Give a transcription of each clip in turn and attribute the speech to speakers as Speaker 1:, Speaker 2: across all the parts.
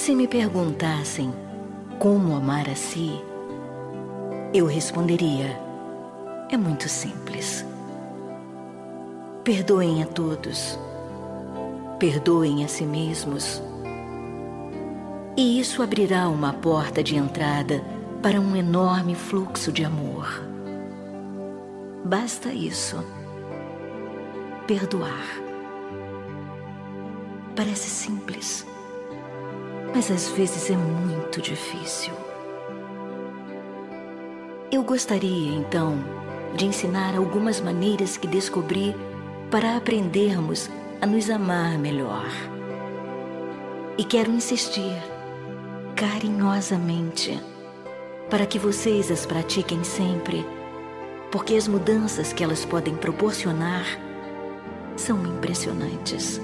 Speaker 1: Se me perguntassem como amar a si, eu responderia: é muito simples. Perdoem a todos, perdoem a si mesmos, e isso abrirá uma porta de entrada para um enorme fluxo de amor. Basta isso. Perdoar. Parece simples, mas às vezes é muito difícil. Eu gostaria, então, de ensinar algumas maneiras que descobri para aprendermos a nos amar melhor. E quero insistir, carinhosamente, para que vocês as pratiquem sempre, porque as mudanças que elas podem proporcionar são impressionantes.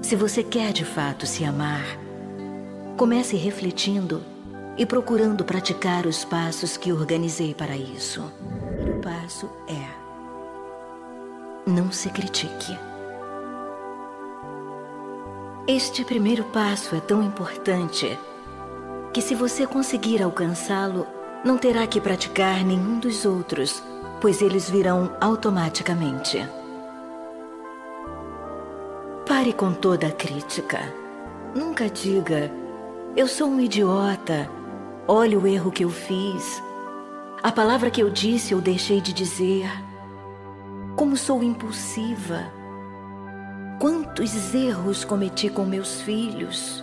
Speaker 1: Se você quer de fato se amar, comece refletindo e procurando praticar os passos que organizei para isso. O primeiro passo é: não se critique. Este primeiro passo é tão importante que, se você conseguir alcançá-lo, não terá que praticar nenhum dos outros, pois eles virão automaticamente. Pare com toda a crítica. Nunca diga, eu sou um idiota Olhe o erro que eu fiz, a palavra que eu disse ou deixei de dizer. Como sou impulsiva. Quantos erros cometi com meus filhos.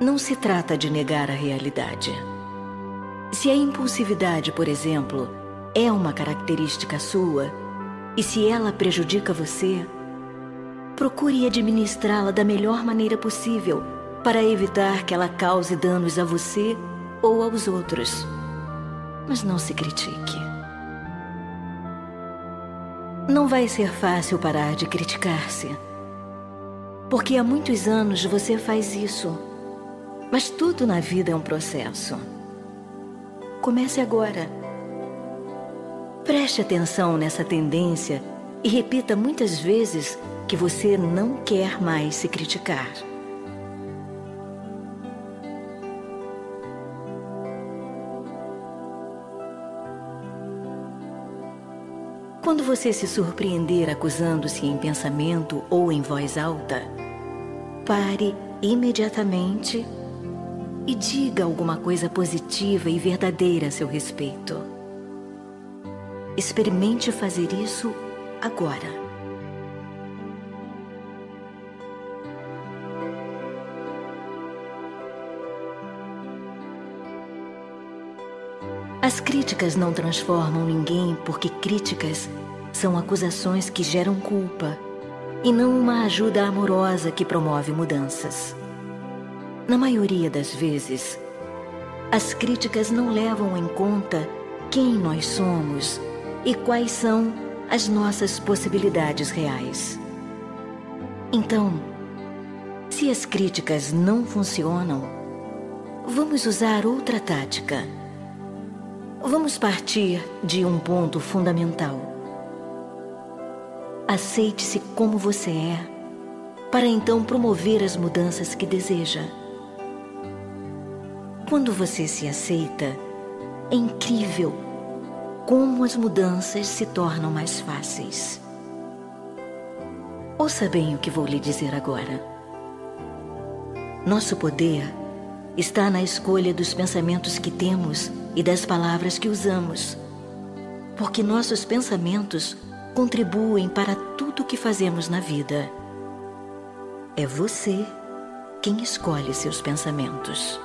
Speaker 1: Não se trata de negar a realidade. Se a impulsividade, por exemplo, é uma característica sua, e se ela prejudica você, procure administrá-la da melhor maneira possível para evitar que ela cause danos a você ou aos outros. Mas não se critique. Não vai ser fácil parar de criticar-se. Porque há muitos anos você faz isso. Mas tudo na vida é um processo. Comece agora. Preste atenção nessa tendência e repita muitas vezes que você não quer mais se criticar. Quando você se surpreender acusando-se em pensamento ou em voz alta, pare imediatamente e diga alguma coisa positiva e verdadeira a seu respeito. Experimente fazer isso agora. Críticas não transformam ninguém porque críticas são acusações que geram culpa e não uma ajuda amorosa que promove mudanças. Na maioria das vezes, as críticas não levam em conta quem nós somos e quais são as nossas possibilidades reais. Então, se as críticas não funcionam, vamos usar outra tática Vamos partir de um ponto fundamental. Aceite-se como você é, para então promover as mudanças que deseja. Quando você se aceita, é incrível como as mudanças se tornam mais fáceis. Ouça bem o que vou lhe dizer agora. Nosso poder está na escolha dos pensamentos que temos e das palavras que usamos, porque nossos pensamentos contribuem para tudo o que fazemos na vida. É você quem escolhe seus pensamentos.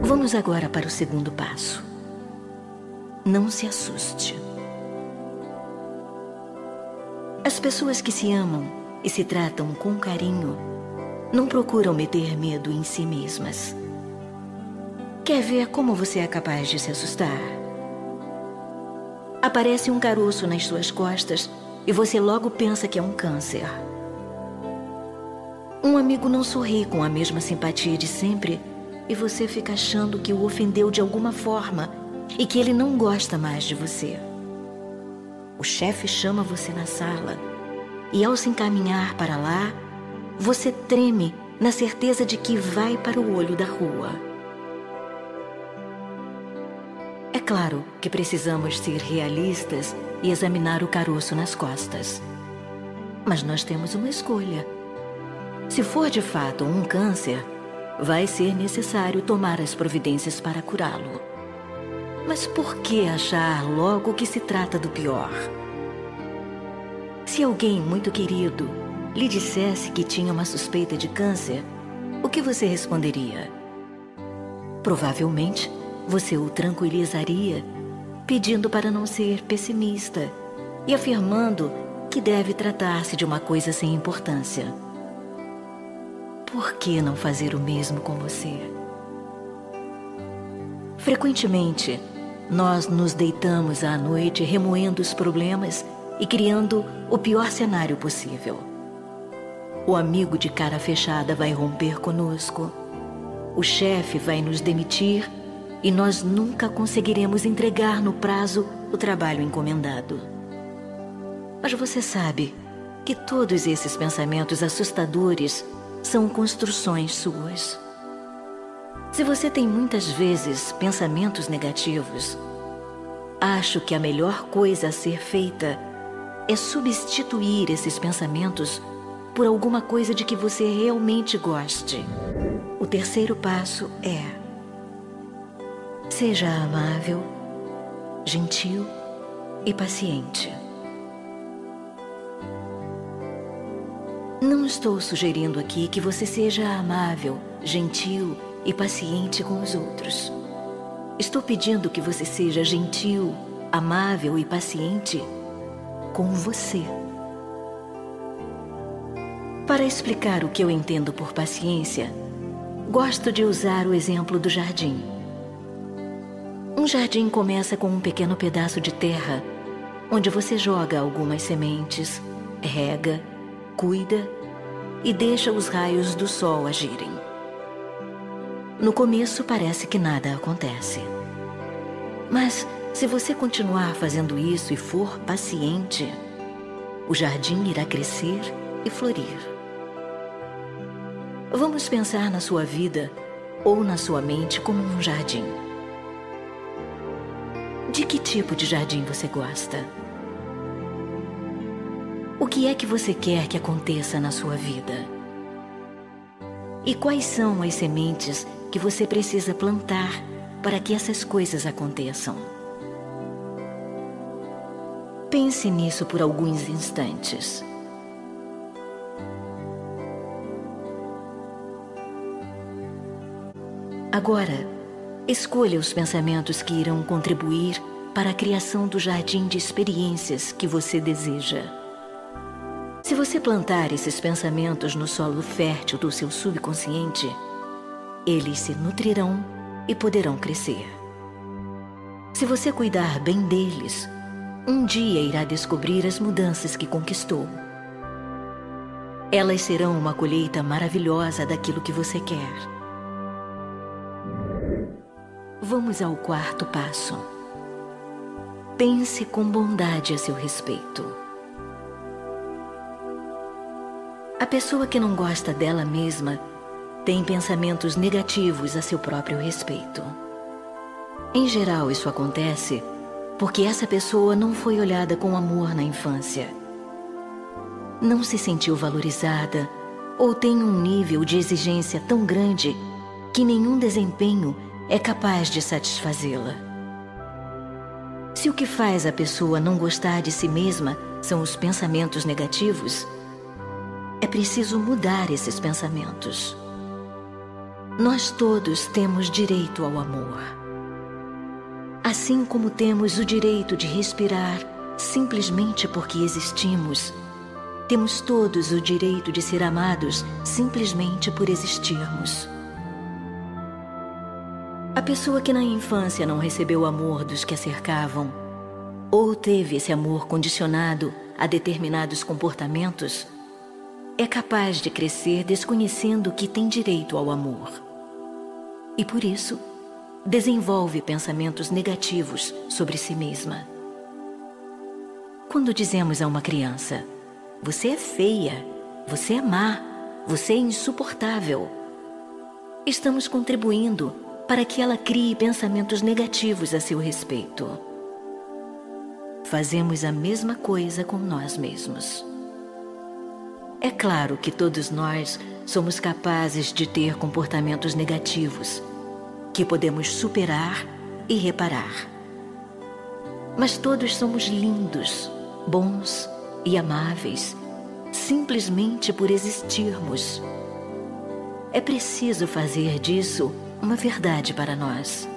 Speaker 1: Vamos agora para o segundo passo. Não se assuste. As pessoas que se amam e se tratam com carinho não procuram meter medo em si mesmas. Quer ver como você é capaz de se assustar? Aparece um caroço nas suas costas e você logo pensa que é um câncer. Um amigo não sorri com a mesma simpatia de sempre e você fica achando que o ofendeu de alguma forma e que ele não gosta mais de você. O chefe chama você na sala e, ao se encaminhar para lá, você treme na certeza de que vai para o olho da rua. Claro que precisamos ser realistas e examinar o caroço nas costas. Mas nós temos uma escolha. Se for de fato um câncer, vai ser necessário tomar as providências para curá-lo. Mas por que achar logo que se trata do pior? Se alguém muito querido lhe dissesse que tinha uma suspeita de câncer, o que você responderia? Provavelmente você o tranquilizaria, pedindo para não ser pessimista e afirmando que deve tratar-se de uma coisa sem importância. Por que não fazer o mesmo com você? Frequentemente, nós nos deitamos à noite remoendo os problemas e criando o pior cenário possível. O amigo de cara fechada vai romper conosco. O chefe vai nos demitir e nós nunca conseguiremos entregar no prazo o trabalho encomendado. Mas você sabe que todos esses pensamentos assustadores são construções suas. Se você tem muitas vezes pensamentos negativos, acho que a melhor coisa a ser feita é substituir esses pensamentos por alguma coisa de que você realmente goste. O terceiro passo é Seja amável, gentil e paciente. Não estou sugerindo aqui que você seja amável, gentil e paciente com os outros. Estou pedindo que você seja gentil, amável e paciente com você. Para explicar o que eu entendo por paciência, gosto de usar o exemplo do jardim. Um jardim começa com um pequeno pedaço de terra, onde você joga algumas sementes, rega, cuida e deixa os raios do sol agirem. No começo parece que nada acontece. Mas se você continuar fazendo isso e for paciente, o jardim irá crescer e florir. Vamos pensar na sua vida ou na sua mente como um jardim. De que tipo de jardim você gosta? O que é que você quer que aconteça na sua vida? E quais são as sementes que você precisa plantar para que essas coisas aconteçam? Pense nisso por alguns instantes. Agora, Escolha os pensamentos que irão contribuir para a criação do jardim de experiências que você deseja. Se você plantar esses pensamentos no solo fértil do seu subconsciente, eles se nutrirão e poderão crescer. Se você cuidar bem deles, um dia irá descobrir as mudanças que conquistou. Elas serão uma colheita maravilhosa daquilo que você quer. Vamos ao quarto passo. Pense com bondade a seu respeito. A pessoa que não gosta dela mesma tem pensamentos negativos a seu próprio respeito. Em geral, isso acontece porque essa pessoa não foi olhada com amor na infância. Não se sentiu valorizada ou tem um nível de exigência tão grande que nenhum desempenho é capaz de satisfazê-la. Se o que faz a pessoa não gostar de si mesma são os pensamentos negativos, é preciso mudar esses pensamentos. Nós todos temos direito ao amor. Assim como temos o direito de respirar simplesmente porque existimos, temos todos o direito de ser amados simplesmente por existirmos. A pessoa que na infância não recebeu o amor dos que a cercavam, ou teve esse amor condicionado a determinados comportamentos, é capaz de crescer desconhecendo que tem direito ao amor. E por isso, desenvolve pensamentos negativos sobre si mesma. Quando dizemos a uma criança, você é feia, você é má, você é insuportável. Estamos contribuindo para que ela crie pensamentos negativos a seu respeito. Fazemos a mesma coisa com nós mesmos. É claro que todos nós somos capazes de ter comportamentos negativos que podemos superar e reparar. Mas todos somos lindos, bons e amáveis simplesmente por existirmos. É preciso fazer disso uma verdade para nós.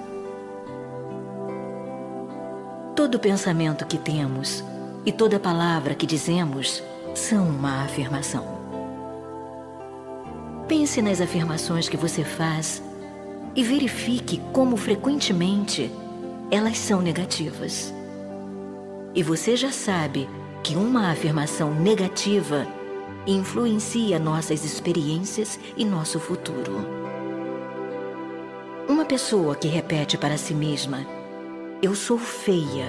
Speaker 1: Todo pensamento que temos e toda palavra que dizemos são uma afirmação. Pense nas afirmações que você faz e verifique como frequentemente elas são negativas. E você já sabe que uma afirmação negativa influencia nossas experiências e nosso futuro. Pessoa que repete para si mesma: Eu sou feia,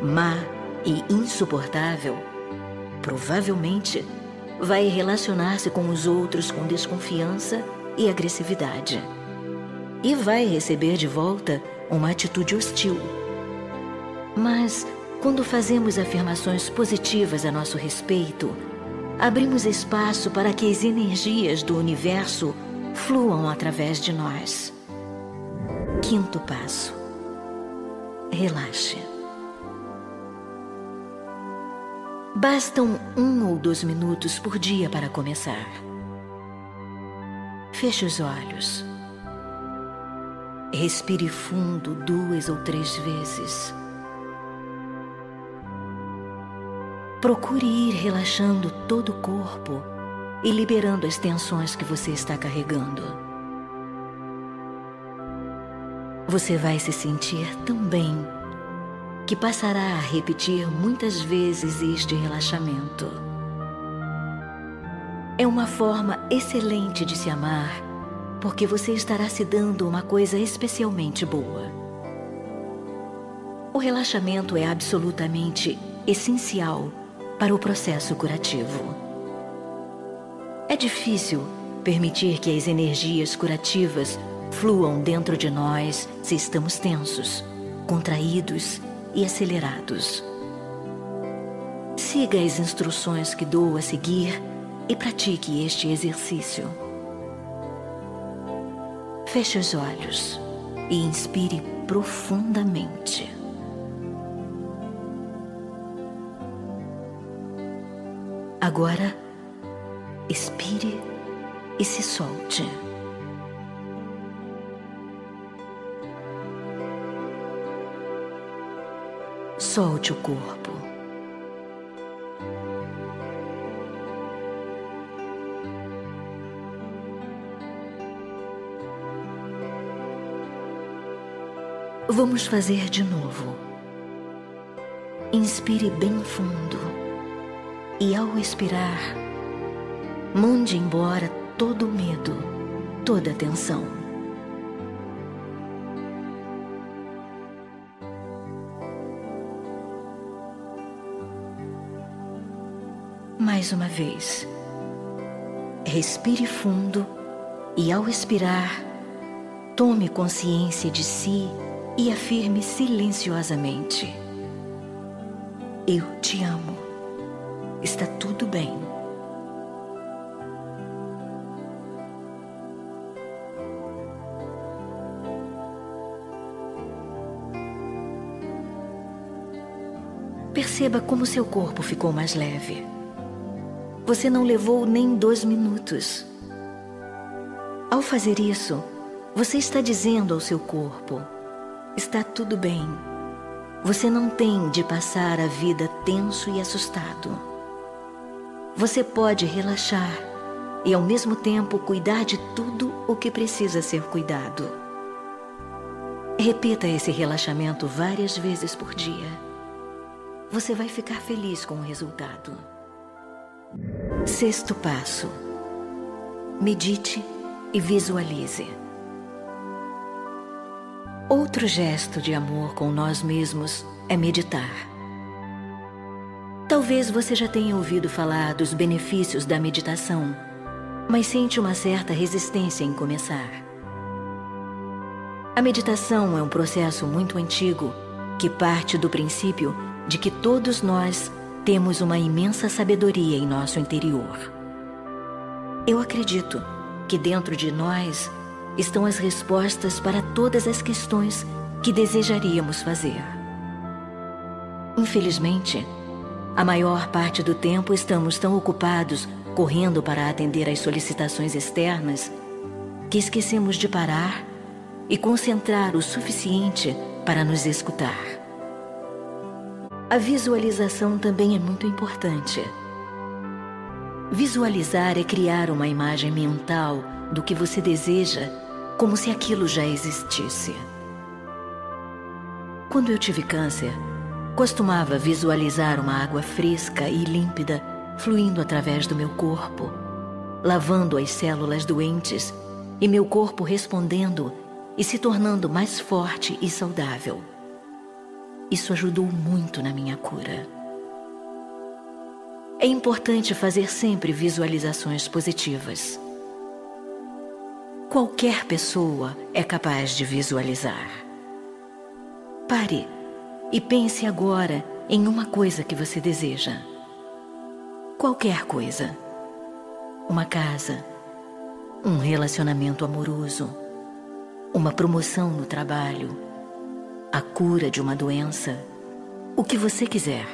Speaker 1: má e insuportável, provavelmente vai relacionar-se com os outros com desconfiança e agressividade. E vai receber de volta uma atitude hostil. Mas quando fazemos afirmações positivas a nosso respeito, abrimos espaço para que as energias do universo fluam através de nós. Quinto passo: relaxe. Bastam um ou dois minutos por dia para começar. Feche os olhos. Respire fundo duas ou três vezes. Procure ir relaxando todo o corpo e liberando as tensões que você está carregando. Você vai se sentir tão bem que passará a repetir muitas vezes este relaxamento. É uma forma excelente de se amar, porque você estará se dando uma coisa especialmente boa. O relaxamento é absolutamente essencial para o processo curativo. É difícil permitir que as energias curativas fluam dentro de nós se estamos tensos, contraídos e acelerados. Siga as instruções que dou a seguir e pratique este exercício. Feche os olhos e inspire profundamente. Agora, expire e se solte. Solte o corpo. Vamos fazer de novo. Inspire bem fundo e ao expirar, mande embora todo o medo, toda a tensão. Mais uma vez, respire fundo e ao expirar, tome consciência de si e afirme silenciosamente: Eu te amo. Está tudo bem. Perceba como seu corpo ficou mais leve. Você não levou nem dois minutos. Ao fazer isso, você está dizendo ao seu corpo: está tudo bem. Você não tem de passar a vida tenso e assustado. Você pode relaxar e ao mesmo tempo cuidar de tudo o que precisa ser cuidado. Repita esse relaxamento várias vezes por dia. Você vai ficar feliz com o resultado. Sexto passo: medite e visualize. Outro gesto de amor com nós mesmos é meditar. Talvez você já tenha ouvido falar dos benefícios da meditação, mas sente uma certa resistência em começar. A meditação é um processo muito antigo que parte do princípio de que todos nós temos uma imensa sabedoria em nosso interior. Eu acredito que dentro de nós estão as respostas para todas as questões que desejaríamos fazer. Infelizmente, a maior parte do tempo estamos tão ocupados correndo para atender às solicitações externas que esquecemos de parar e concentrar o suficiente para nos escutar. A visualização também é muito importante. Visualizar é criar uma imagem mental do que você deseja, como se aquilo já existisse. Quando eu tive câncer, costumava visualizar uma água fresca e límpida fluindo através do meu corpo, lavando as células doentes e meu corpo respondendo e se tornando mais forte e saudável. Isso ajudou muito na minha cura. É importante fazer sempre visualizações positivas. Qualquer pessoa é capaz de visualizar. Pare e pense agora em uma coisa que você deseja. Qualquer coisa. Uma casa, um relacionamento amoroso, uma promoção no trabalho, a cura de uma doença, o que você quiser.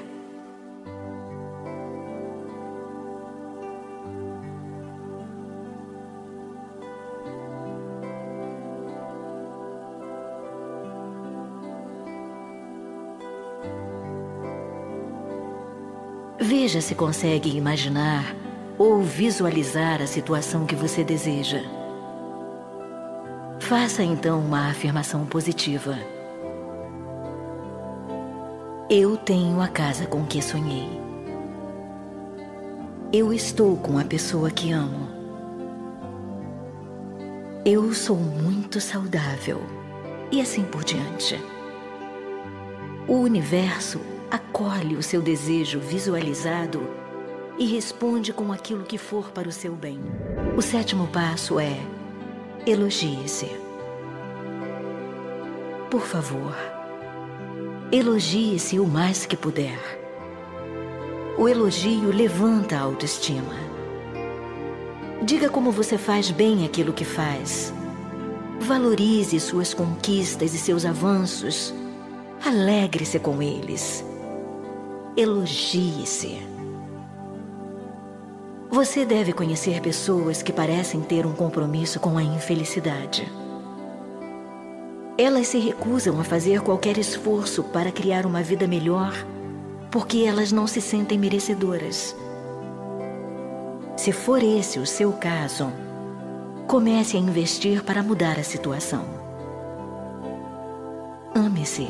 Speaker 1: Veja se consegue imaginar ou visualizar a situação que você deseja. Faça então uma afirmação positiva. Eu tenho a casa com que sonhei. Eu estou com a pessoa que amo. Eu sou muito saudável. E assim por diante. O universo acolhe o seu desejo visualizado e responde com aquilo que for para o seu bem. O sétimo passo é elogie-se. Por favor, elogie-se o mais que puder. O elogio levanta a autoestima. Diga como você faz bem aquilo que faz. Valorize suas conquistas e seus avanços. Alegre-se com eles elogie-se. Você deve conhecer pessoas que parecem ter um compromisso com a infelicidade. Elas se recusam a fazer qualquer esforço para criar uma vida melhor porque elas não se sentem merecedoras. Se for esse o seu caso, comece a investir para mudar a situação. Ame-se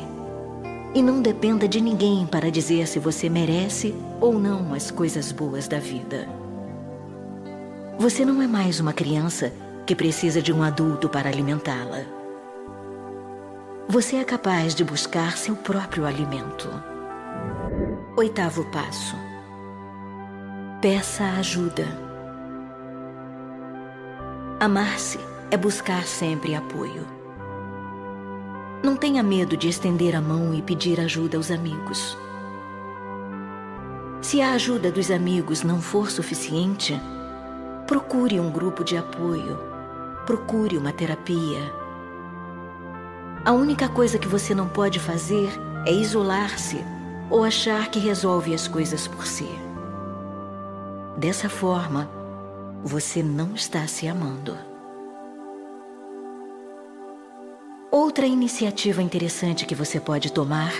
Speaker 1: e não dependa de ninguém para dizer se você merece ou não as coisas boas da vida. Você não é mais uma criança que precisa de um adulto para alimentá-la. Você é capaz de buscar seu próprio alimento. Oitavo passo. Peça ajuda. Amar-se é buscar sempre apoio. Não tenha medo de estender a mão e pedir ajuda aos amigos. Se a ajuda dos amigos não for suficiente, procure um grupo de apoio, procure uma terapia. A única coisa que você não pode fazer é isolar-se ou achar que resolve as coisas por si. Dessa forma, você não está se amando. Outra iniciativa interessante que você pode tomar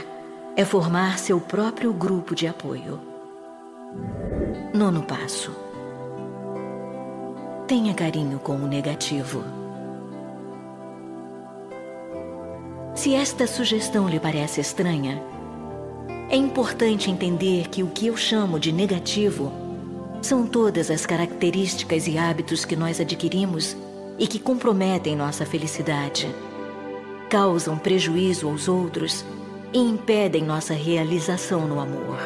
Speaker 1: é formar seu próprio grupo de apoio. Nono passo. Tenha carinho com o negativo. Se esta sugestão lhe parece estranha, é importante entender que o que eu chamo de negativo são todas as características e hábitos que nós adquirimos e que comprometem nossa felicidade causam prejuízo aos outros e impedem nossa realização no amor.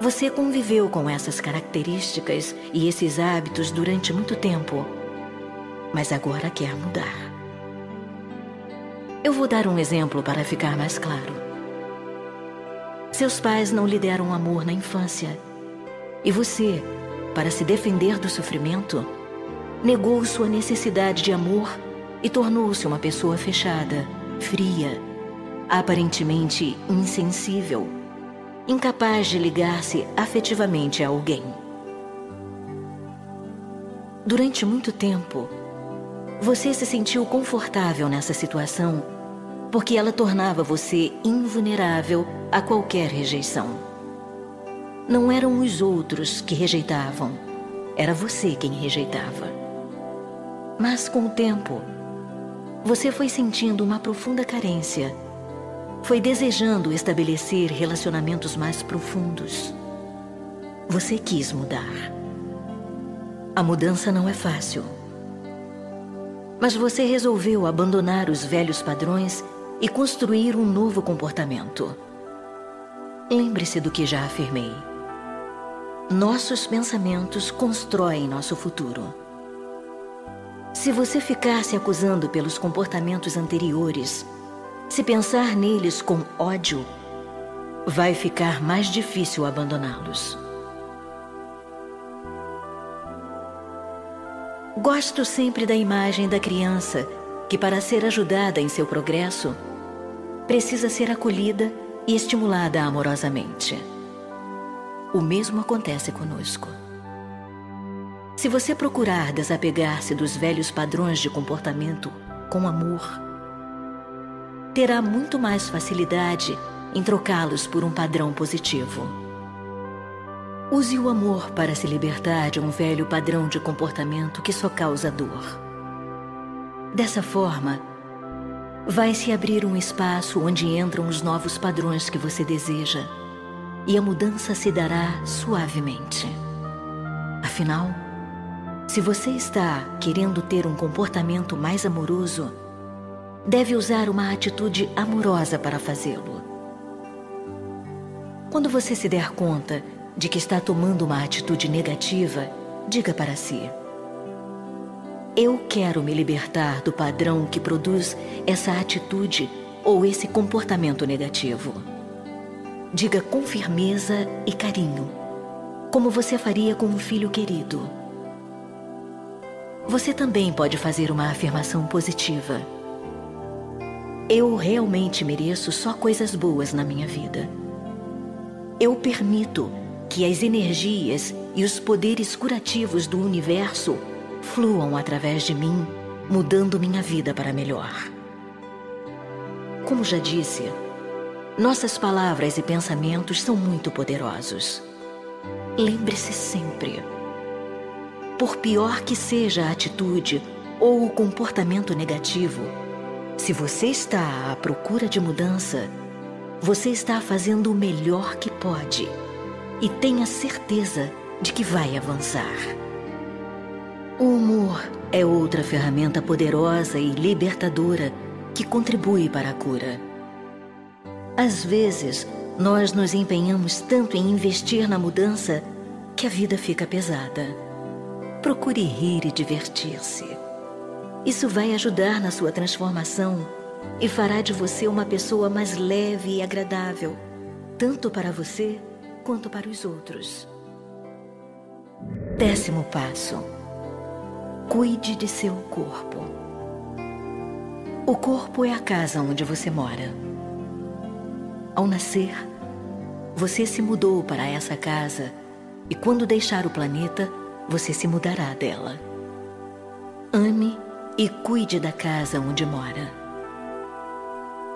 Speaker 1: Você conviveu com essas características e esses hábitos durante muito tempo, mas agora quer mudar. Eu vou dar um exemplo para ficar mais claro. Seus pais não lhe deram amor na infância, e você, para se defender do sofrimento, negou sua necessidade de amor e tornou-se uma pessoa fechada, fria, aparentemente insensível incapaz de ligar-se afetivamente a alguém. Durante muito tempo, você se sentiu confortável nessa situação porque ela tornava você invulnerável a qualquer rejeição. Não eram os outros que rejeitavam, era você quem rejeitava. Mas com o tempo, você foi sentindo uma profunda carência foi desejando estabelecer relacionamentos mais profundos. Você quis mudar. A mudança não é fácil. Mas você resolveu abandonar os velhos padrões e construir um novo comportamento. Lembre-se do que já afirmei. Nossos pensamentos constroem nosso futuro. Se você ficar se acusando pelos comportamentos anteriores, se pensar neles com ódio, vai ficar mais difícil abandoná-los. Gosto sempre da imagem da criança que, para ser ajudada em seu progresso, precisa ser acolhida e estimulada amorosamente. O mesmo acontece conosco. Se você procurar desapegar-se dos velhos padrões de comportamento com amor, terá muito mais facilidade em trocá-los por um padrão positivo. Use o amor para se libertar de um velho padrão de comportamento que só causa dor. Dessa forma, vai se abrir um espaço onde entram os novos padrões que você deseja e a mudança se dará suavemente. Afinal, se você está querendo ter um comportamento mais amoroso, deve usar uma atitude amorosa para fazê-lo. Quando você se der conta de que está tomando uma atitude negativa, diga para si: Eu quero me libertar do padrão que produz essa atitude ou esse comportamento negativo. Diga com firmeza e carinho, como você faria com um filho querido. Você também pode fazer uma afirmação positiva. Eu realmente mereço só coisas boas na minha vida. Eu permito que as energias e os poderes curativos do universo fluam através de mim, mudando minha vida para melhor. Como já disse, nossas palavras e pensamentos são muito poderosos. Lembre-se sempre: por pior que seja a atitude ou o comportamento negativo, se você está à procura de mudança, você está fazendo o melhor que pode e tenha certeza de que vai avançar. O humor é outra ferramenta poderosa e libertadora que contribui para a cura. Às vezes, nós nos empenhamos tanto em investir na mudança que a vida fica pesada. Procure rir e divertir-se. Isso vai ajudar na sua transformação e fará de você uma pessoa mais leve e agradável, tanto para você quanto para os outros. Décimo passo: cuide de seu corpo. O corpo é a casa onde você mora. Ao nascer, você se mudou para essa casa e quando deixar o planeta, você se mudará dela. Ame e cuide da casa onde mora.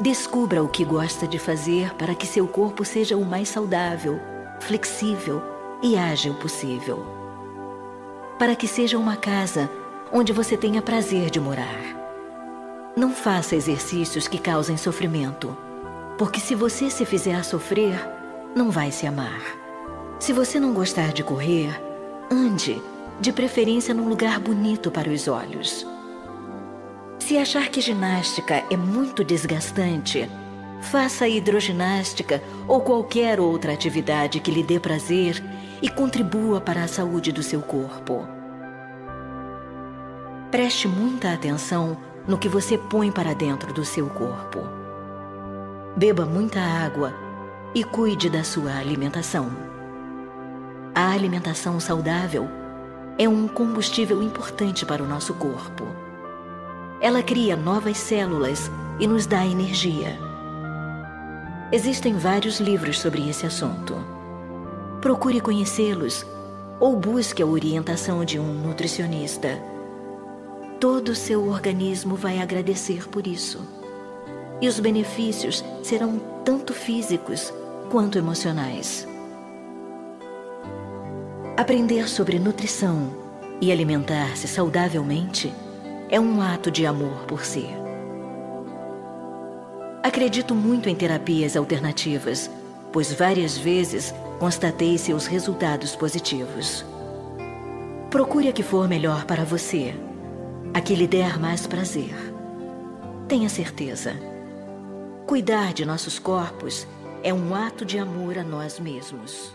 Speaker 1: Descubra o que gosta de fazer para que seu corpo seja o mais saudável, flexível e ágil possível. Para que seja uma casa onde você tenha prazer de morar. Não faça exercícios que causem sofrimento, porque se você se fizer sofrer, não vai se amar. Se você não gostar de correr, ande, de preferência num lugar bonito para os olhos. Se achar que ginástica é muito desgastante, Faça hidroginástica ou qualquer outra atividade que lhe dê prazer e contribua para a saúde do seu corpo. Preste muita atenção no que você põe para dentro do seu corpo. Beba muita água e cuide da sua alimentação. A alimentação saudável é um combustível importante para o nosso corpo. Ela cria novas células e nos dá energia. Existem vários livros sobre esse assunto. Procure conhecê-los ou busque a orientação de um nutricionista. Todo o seu organismo vai agradecer por isso. E os benefícios serão tanto físicos quanto emocionais. Aprender sobre nutrição e alimentar-se saudavelmente é um ato de amor por si. Acredito muito em terapias alternativas, pois várias vezes constatei seus resultados positivos. Procure a que for melhor para você, a que lhe der mais prazer. Tenha certeza. Cuidar de nossos corpos é um ato de amor a nós mesmos.